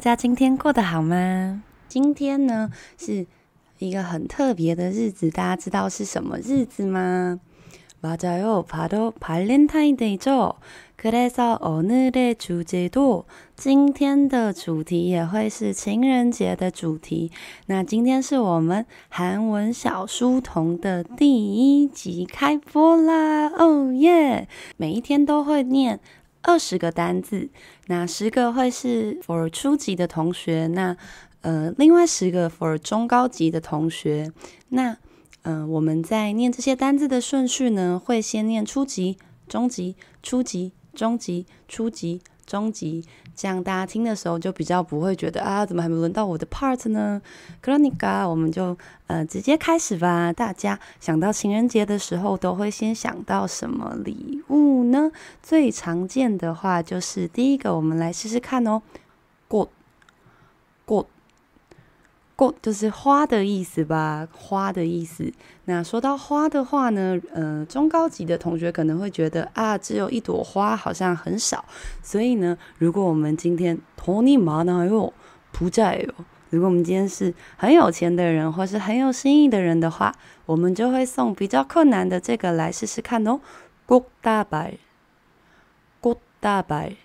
안녕하세요，大家今天过得好吗？今天呢是一个很特别的日子，大家知道是什么日子吗？맞아요바로발렌타인데이죠그래서오늘의주제도今天的主题也会是情人节的主题。那今天是我们韩文小书童的第一集开播啦！哦耶！每一天都会念 二十个单字，那十个会是 for 初级的同学，那呃，另外十个 for 中高级的同学，那。嗯、我们在念这些单字的顺序呢，会先念初级、中级、初级、中级、初级、终极，这样大家听的时候就比较不会觉得啊，怎么还没轮到我的 part 呢？克罗尼卡，我们就呃直接开始吧。大家想到情人节的时候都会先想到什么礼物呢？最常见的话就是第一个，我们来试试看哦。good good。꽃就是花的意思吧，花的意思。那说到花的话呢，呃，中高级的同学可能会觉得啊，只有一朵花好像很少。所以呢，如果我们今天돈이많아요부자예요，如果我们今天是很有钱的人，或是很有心意的人的话，我们就会送比较困难的这个来试试看哦。꽃다발，꽃다발。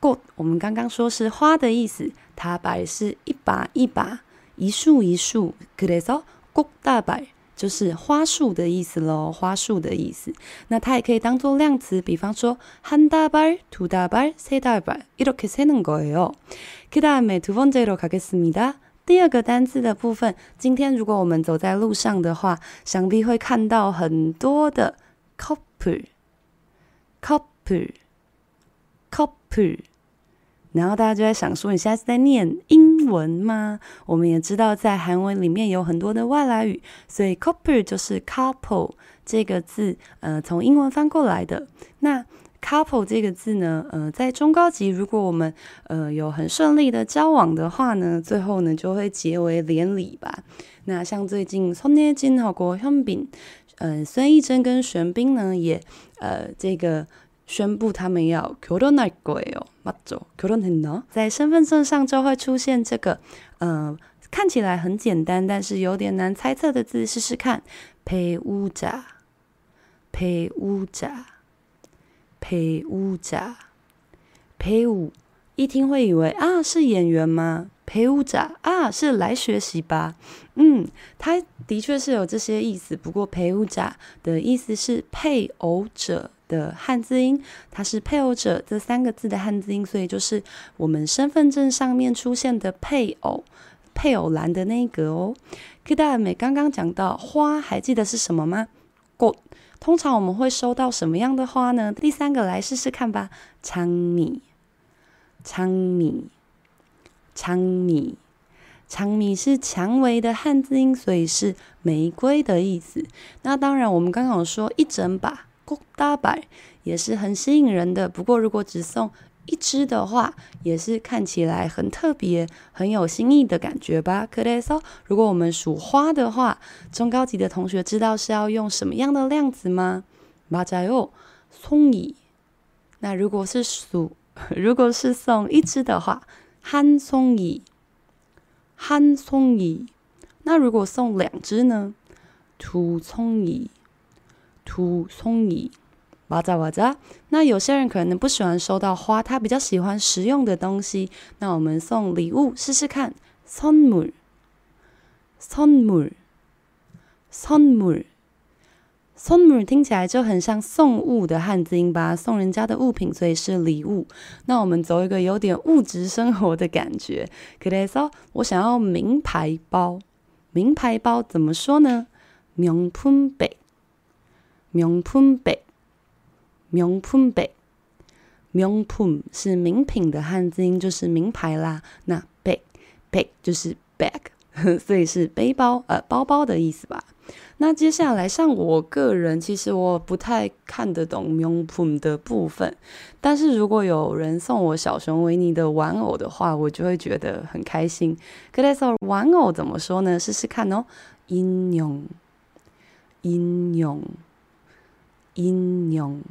꽃，我们刚刚说是花的意思，它白是一把一把，一束一束，그래서꽃다발就是花束的意思喽，花束的意思。那它也可以当做量词，比方说한다발두다발세다발이렇게세는거예요그다음에두번째로가겠습니다。第二个单字的部分，今天如果我们走在路上的话，想必会看到很多的 couple，couple，couple。 然后大家就在想说，你现在是在念英文吗？我们也知道，在韩文里面有很多的外来语，所以 couple 就是 couple 这个字，呃，从英文翻过来的。那 couple 这个字呢，呃，在中高级，如果我们呃有很顺利的交往的话呢，最后呢就会结为连理吧。那像最近从野金和国香饼，呃，孙艺珍跟玄彬呢也呃这个宣布他们要결혼할거예요맞죠결혼했나在身份证上就会出现这个，呃，看起来很简单，但是有点难猜测的字，试试看。배우자배우자배우자배우一听会以为啊是演员吗？배우자啊是来学习吧？嗯，它的确是有这些意思，不过배우자的意思是配偶者。 的汉字音，它是配偶者这三个字的汉字音，所以就是我们身份证上面出现的配偶，配偶栏的那一格哦。그다음에刚刚讲到花，还记得是什么吗？꽃，通常我们会收到什么样的花呢？第三个来试试看吧。장미，장미，장미，장미是蔷薇的汉字音，所以是玫瑰的意思。那当然，我们刚刚有说一整把。 大白也是很吸引人的，不过如果只送一支的话，也是看起来很特别、很有新意的感觉吧。可以说，如果我们数花的话，中高级的同学知道是要用什么样的量词吗？맞아요송이。那如果是数，如果是送一支的话，한송이，한송이。那如果送两支呢？두송이。 투송이，哇咋哇咋？那有些人可能不喜欢收到花，他比较喜欢实用的东西。那我们送礼物试试看，선물，선물，선물，선물听起来就很像送物的汉字音吧？送人家的物品，所以是礼物。那我们走一个有点物质生活的感觉。그래서我想要名牌包，名牌包怎么说呢？명품 백。 名品백， 名品백， 名品是名品的汉字音，就是名牌啦。那백， 백就是 bag，所以是背包，呃，包包的意思吧。那接下来，像我个人，其实我不太看得懂名品的部分，但是如果有人送我小熊维尼的玩偶的话，我就会觉得很开心。可是说玩偶怎么说呢？试试看哦，인형，인형。 音用，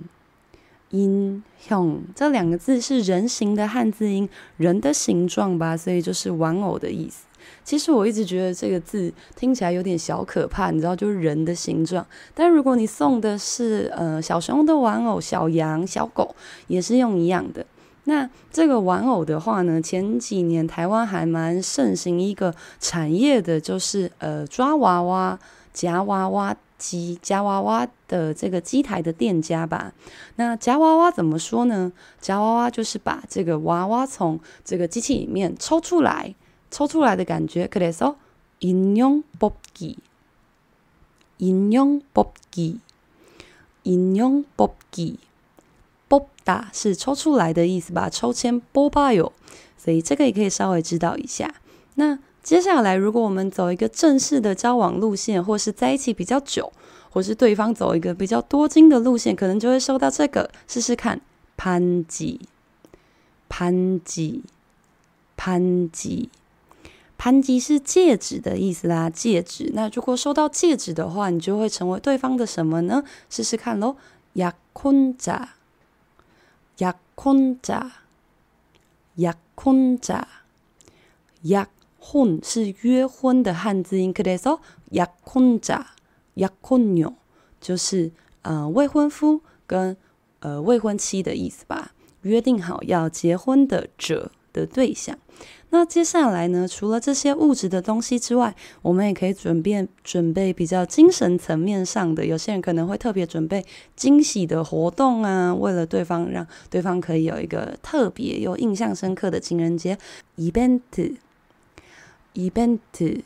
音형这两个字是人形的汉字音，人的形状吧，所以就是玩偶的意思。其实我一直觉得这个字听起来有点小可怕，你知道，就是人的形状。但如果你送的是呃小熊的玩偶、小羊、小狗，也是用一样的。那这个玩偶的话呢，前几年台湾还蛮盛行一个产业的，就是呃抓娃娃、夹娃娃机、夹娃娃的这个机台的店家吧。那夹娃娃怎么说呢？夹娃娃就是把这个娃娃从这个机器里面抽出来。抽出来的感觉，그래서인형뽑기인형뽑기인형뽑기뽑다是抽出来的意思吧？抽签뽑아요，所以这个也可以稍微知道一下。那 接下来，如果我们走一个正式的交往路线，或是在一起比较久，或是对方走一个比较多金的路线，可能就会收到这个，试试看，반지반지반지盘吉是戒指的意思啦，戒指。那如果收到戒指的话，你就会成为对方的什么呢？试试看喽。약혼 자， 약혼 자， 약혼 자， 약혼 是约婚的汉字音，可以说약혼 자， 약혼녀就是呃未婚夫跟呃未婚妻的意思吧？约定好要结婚的者的对象。那接下来呢，除了这些物质的东西之外，我们也可以准备准备比较精神层面上的。有些人可能会特别准备惊喜的活动啊，为了对方，让对方可以有一个特别又印象深刻的情人节。 event，event，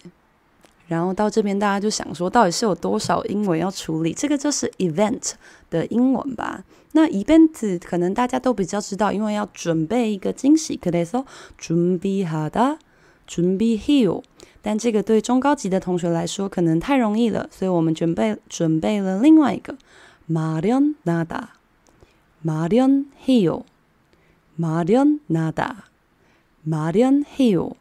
然后到这边大家就想说，到底是有多少英文要处理？这个就是 event 的英文吧。那 event 可能大家都比较知道，因为要准备一个惊喜，可以说准备好的，准备好。但这个对中高级的同学来说可能太容易了，所以我们准备准备了另外一个마련하다마련해요마련하다마련해요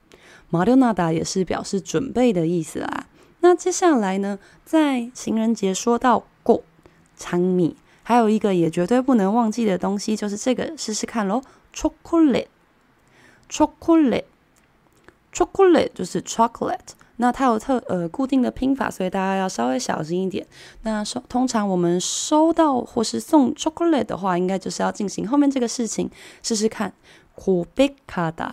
마련하다也是表示准备的意思啦。那接下来呢，在情人节说到过长米。还有一个也绝对不能忘记的东西，就是这个，试试看喽。chocolate，chocolate，chocolate 就是 chocolate。那它有特呃固定的拼法，所以大家要稍微小心一点。那收通常我们收到或是送 chocolate 的话，应该就是要进行后面这个事情。试试看。고백하다，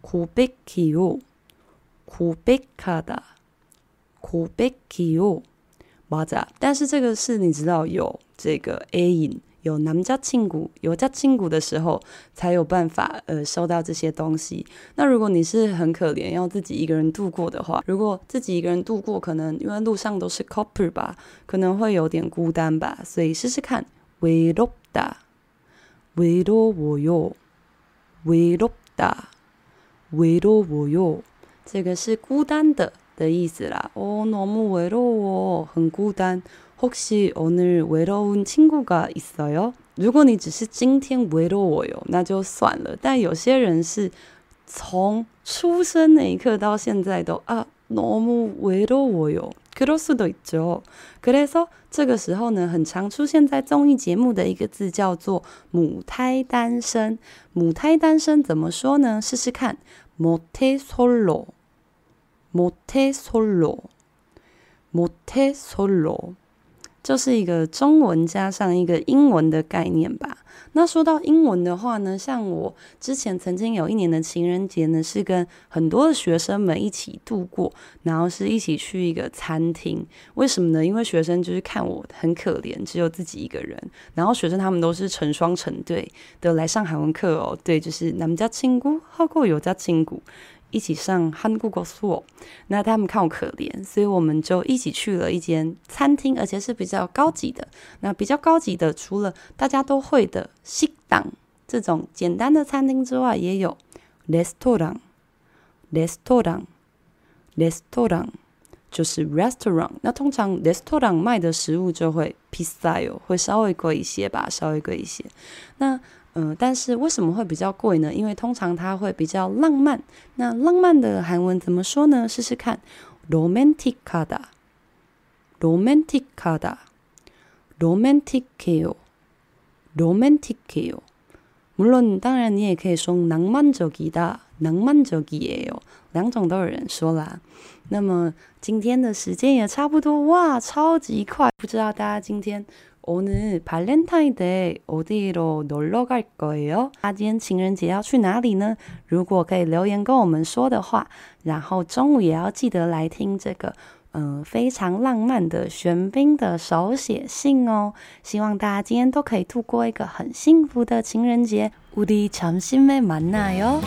고백해요，고백하다，고백해요。맞아，但是这个是你知道有这个 A 音，有남자친구，有家亲骨的时候才有办法呃收到这些东西。那如果你是很可怜，要自己一个人度过的话，如果自己一个人度过，可能因为路上都是 couple 吧，可能会有点孤单吧。所以试试看，외롭다，외로워요，외롭다， 외로워요，这个是孤单的。的意思啦，哦，너무외로워，很孤单。혹시오늘외로운친구가있어요？如果你只是今天외로워요，那就算了。但有些人是从出生那一刻到现在都啊，너무외로워요， 그럴수도있죠그래서这个时候呢，很常出现在综艺节目的一个字叫做母胎单身。母胎单身怎么说呢？试试看，모태솔로。 모태솔로모태솔로 就是一个中文加上一个英文的概念吧。那说到英文的话呢，像我之前曾经有一年的情人节呢，是跟很多的学生们一起度过，然后是一起去一个餐厅。为什么呢？因为学生就是看我很可怜，只有自己一个人。然后学生他们都是成双成对的来上韩文课哦。对，就是男家亲姑，后过有家亲姑。一起上 Hangover Store，那他们看我可怜，所以我们就一起去了一间餐厅，而且是比较高级的。那比较高级的，除了大家都会的西档这种简单的餐厅之外，也有 restaurant，restaurant，restaurant，就是 restaurant。那通常 restaurant 卖的食物就会 pizza 哦，会稍微贵一些吧，稍微贵一些。那嗯，但是为什么会比较贵呢？因为通常它会比较浪漫。那浪漫的韩文怎么说呢？试试看，romantic하다，romantic하다，romantic해요，romantic해요， romantic해요。 물론当然你也可以说낭만적이다， 낭만적이에요，两种都有人说啦。那么今天的时间也差不多，哇，超级快！不知道大家今天 오늘 발렌타인데이 어디로 놀러 갈 거예요? 大家今天情人节要去哪里呢？如果可以留言跟我们说的话，然后中午也要记得来听这个，嗯、呃，非常浪漫的玄彬的手写信哦。希望大家今天都可以度过一个很幸福的情人节。우리점심에만나요